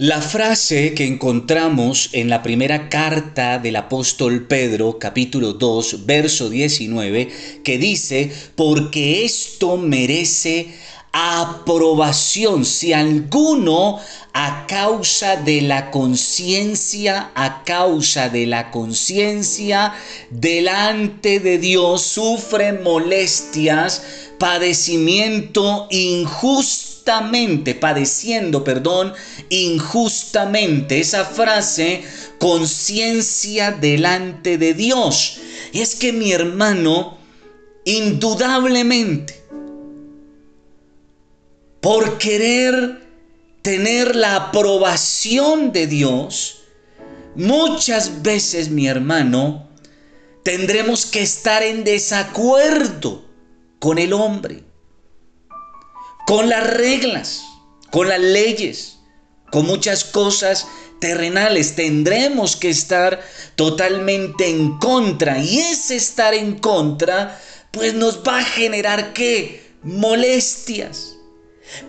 La frase que encontramos en la primera carta del apóstol Pedro, capítulo 2, verso 19, que dice, porque esto merece aprobación. Si alguno a causa de la conciencia, a causa de la conciencia, delante de Dios sufre molestias, padecimiento injusto padeciendo, perdón, injustamente. Esa frase, conciencia delante de Dios. Y es que mi hermano, indudablemente, por querer tener la aprobación de Dios, muchas veces, mi hermano, tendremos que estar en desacuerdo con el hombre con las reglas, con las leyes, con muchas cosas terrenales. Tendremos que estar totalmente en contra. Y ese estar en contra, pues nos va a generar qué? Molestias.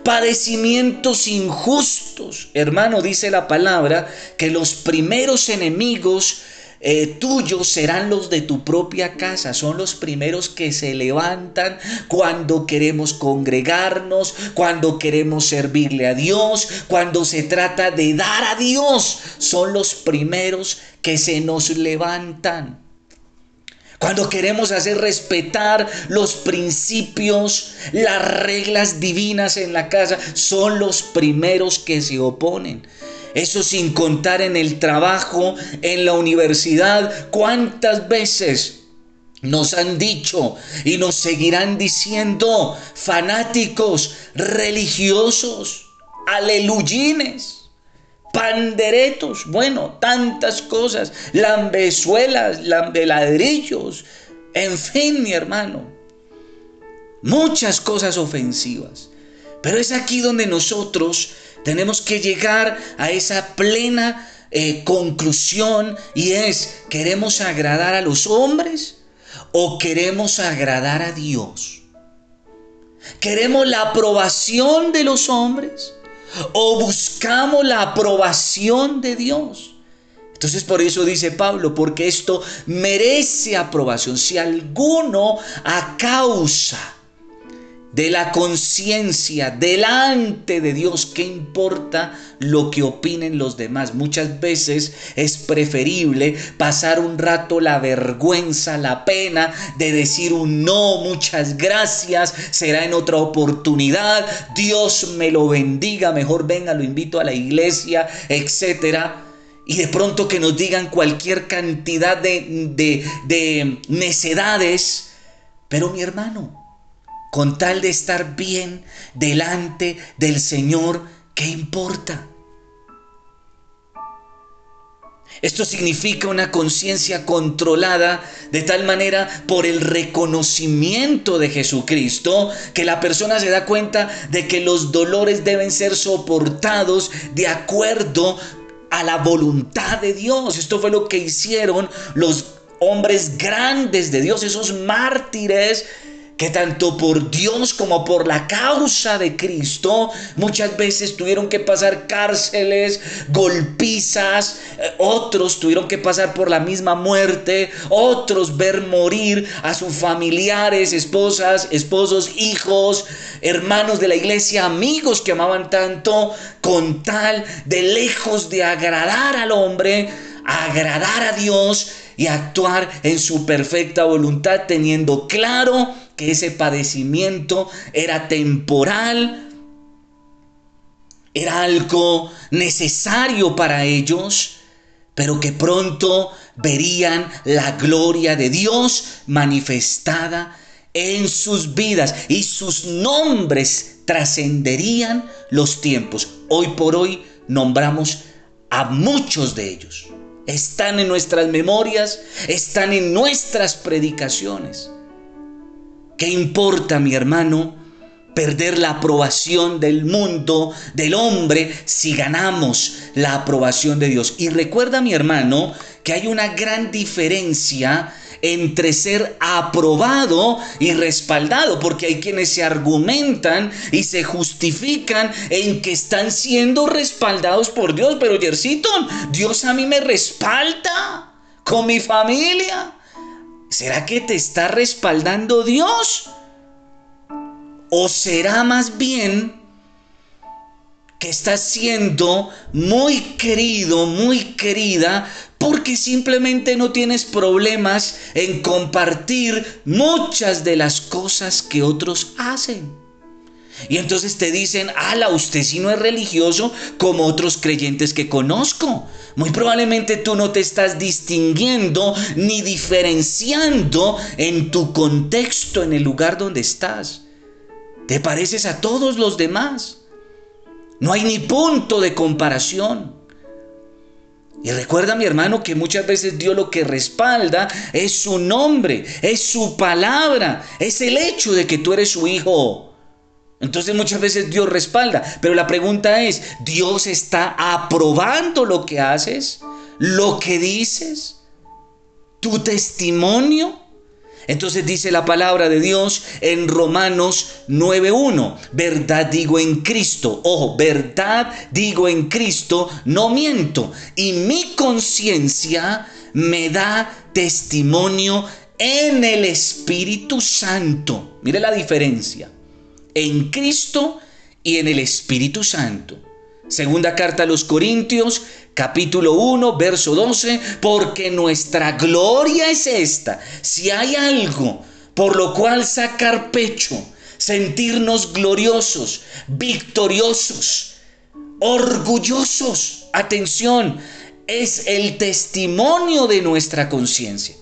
Padecimientos injustos. Hermano, dice la palabra que los primeros enemigos eh, tuyos serán los de tu propia casa. Son los primeros que se levantan cuando queremos congregarnos, cuando queremos servirle a Dios, cuando se trata de dar a Dios. Son los primeros que se nos levantan. Cuando queremos hacer respetar los principios, las reglas divinas en la casa, son los primeros que se oponen. Eso sin contar en el trabajo, en la universidad. ¿Cuántas veces nos han dicho y nos seguirán diciendo fanáticos, religiosos, aleluyines, panderetos, bueno, tantas cosas, lambezuelas, lambeladrillos, en fin, mi hermano, muchas cosas ofensivas. Pero es aquí donde nosotros tenemos que llegar a esa plena eh, conclusión y es, ¿queremos agradar a los hombres o queremos agradar a Dios? ¿Queremos la aprobación de los hombres o buscamos la aprobación de Dios? Entonces por eso dice Pablo, porque esto merece aprobación. Si alguno a causa de la conciencia delante de Dios. ¿Qué importa lo que opinen los demás? Muchas veces es preferible pasar un rato la vergüenza, la pena de decir un no, muchas gracias, será en otra oportunidad, Dios me lo bendiga, mejor venga, lo invito a la iglesia, etcétera. Y de pronto que nos digan cualquier cantidad de, de, de necedades. Pero mi hermano, con tal de estar bien delante del Señor, ¿qué importa? Esto significa una conciencia controlada de tal manera por el reconocimiento de Jesucristo que la persona se da cuenta de que los dolores deben ser soportados de acuerdo a la voluntad de Dios. Esto fue lo que hicieron los hombres grandes de Dios, esos mártires que tanto por Dios como por la causa de Cristo muchas veces tuvieron que pasar cárceles, golpizas, eh, otros tuvieron que pasar por la misma muerte, otros ver morir a sus familiares, esposas, esposos, hijos, hermanos de la iglesia, amigos que amaban tanto, con tal de lejos de agradar al hombre, agradar a Dios y actuar en su perfecta voluntad, teniendo claro que ese padecimiento era temporal, era algo necesario para ellos, pero que pronto verían la gloria de Dios manifestada en sus vidas y sus nombres trascenderían los tiempos. Hoy por hoy nombramos a muchos de ellos. Están en nuestras memorias, están en nuestras predicaciones. ¿Qué importa, mi hermano, perder la aprobación del mundo, del hombre, si ganamos la aprobación de Dios? Y recuerda, mi hermano, que hay una gran diferencia entre ser aprobado y respaldado, porque hay quienes se argumentan y se justifican en que están siendo respaldados por Dios, pero Yersiton, Dios a mí me respalda con mi familia. ¿Será que te está respaldando Dios? ¿O será más bien que estás siendo muy querido, muy querida porque simplemente no tienes problemas en compartir muchas de las cosas que otros hacen. Y entonces te dicen, ala, usted si no es religioso como otros creyentes que conozco. Muy probablemente tú no te estás distinguiendo ni diferenciando en tu contexto, en el lugar donde estás. Te pareces a todos los demás. No hay ni punto de comparación. Y recuerda mi hermano que muchas veces Dios lo que respalda es su nombre, es su palabra, es el hecho de que tú eres su hijo. Entonces muchas veces Dios respalda, pero la pregunta es, ¿Dios está aprobando lo que haces? ¿Lo que dices? ¿Tu testimonio? Entonces dice la palabra de Dios en Romanos 9.1, verdad digo en Cristo, ojo, verdad digo en Cristo, no miento, y mi conciencia me da testimonio en el Espíritu Santo. Mire la diferencia, en Cristo y en el Espíritu Santo. Segunda carta a los Corintios, capítulo 1, verso 12, porque nuestra gloria es esta. Si hay algo por lo cual sacar pecho, sentirnos gloriosos, victoriosos, orgullosos, atención, es el testimonio de nuestra conciencia,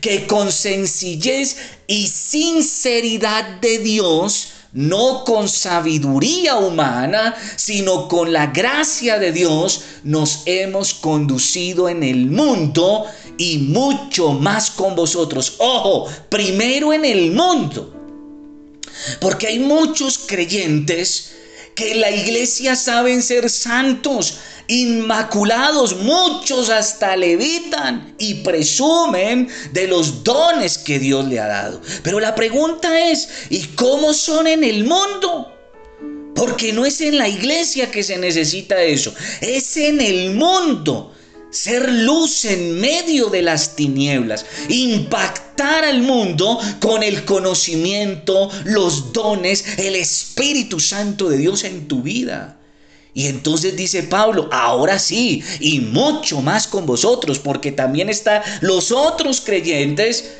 que con sencillez y sinceridad de Dios, no con sabiduría humana, sino con la gracia de Dios, nos hemos conducido en el mundo y mucho más con vosotros. Ojo, primero en el mundo. Porque hay muchos creyentes que la iglesia saben ser santos, inmaculados, muchos hasta levitan y presumen de los dones que Dios le ha dado. Pero la pregunta es, ¿y cómo son en el mundo? Porque no es en la iglesia que se necesita eso, es en el mundo ser luz en medio de las tinieblas, impactar al mundo con el conocimiento, los dones, el Espíritu Santo de Dios en tu vida. Y entonces dice Pablo, ahora sí, y mucho más con vosotros, porque también están los otros creyentes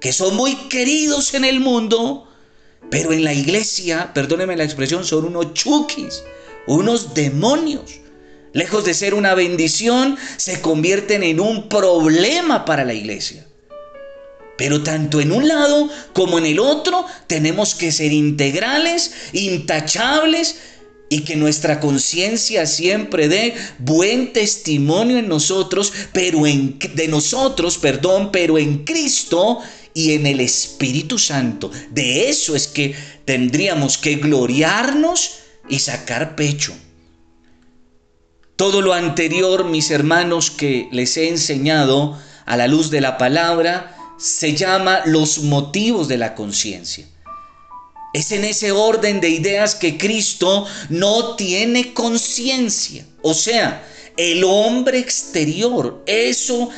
que son muy queridos en el mundo, pero en la iglesia, perdóneme la expresión, son unos chukis, unos demonios lejos de ser una bendición, se convierten en un problema para la iglesia. Pero tanto en un lado como en el otro tenemos que ser integrales, intachables y que nuestra conciencia siempre dé buen testimonio en nosotros, pero en de nosotros, perdón, pero en Cristo y en el Espíritu Santo. De eso es que tendríamos que gloriarnos y sacar pecho. Todo lo anterior, mis hermanos, que les he enseñado a la luz de la palabra, se llama los motivos de la conciencia. Es en ese orden de ideas que Cristo no tiene conciencia. O sea, el hombre exterior, eso,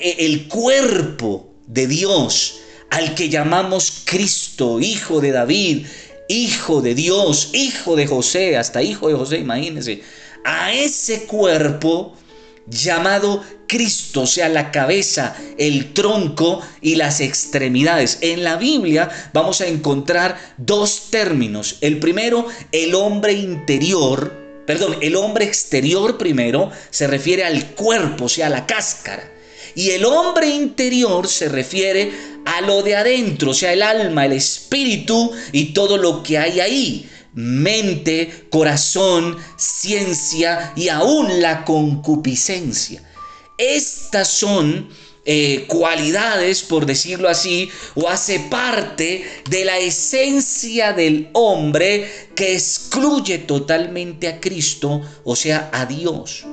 el cuerpo de Dios, al que llamamos Cristo, hijo de David, hijo de Dios, hijo de José, hasta hijo de José, imagínense a ese cuerpo llamado Cristo, o sea, la cabeza, el tronco y las extremidades. En la Biblia vamos a encontrar dos términos. El primero, el hombre interior, perdón, el hombre exterior primero se refiere al cuerpo, o sea, la cáscara. Y el hombre interior se refiere a lo de adentro, o sea, el alma, el espíritu y todo lo que hay ahí mente, corazón, ciencia y aún la concupiscencia. Estas son eh, cualidades, por decirlo así, o hace parte de la esencia del hombre que excluye totalmente a Cristo, o sea, a Dios.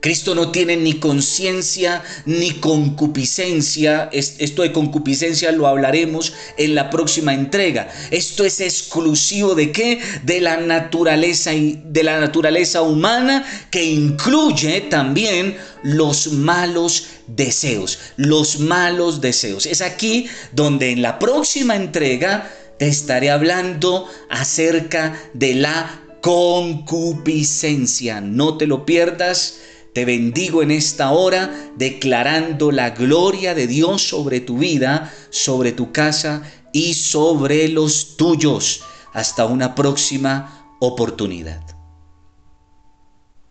Cristo no tiene ni conciencia ni concupiscencia. Esto de concupiscencia lo hablaremos en la próxima entrega. Esto es exclusivo de qué? De la naturaleza y de la naturaleza humana que incluye también los malos deseos, los malos deseos. Es aquí donde en la próxima entrega te estaré hablando acerca de la concupiscencia. No te lo pierdas. Te bendigo en esta hora declarando la gloria de Dios sobre tu vida, sobre tu casa y sobre los tuyos. Hasta una próxima oportunidad.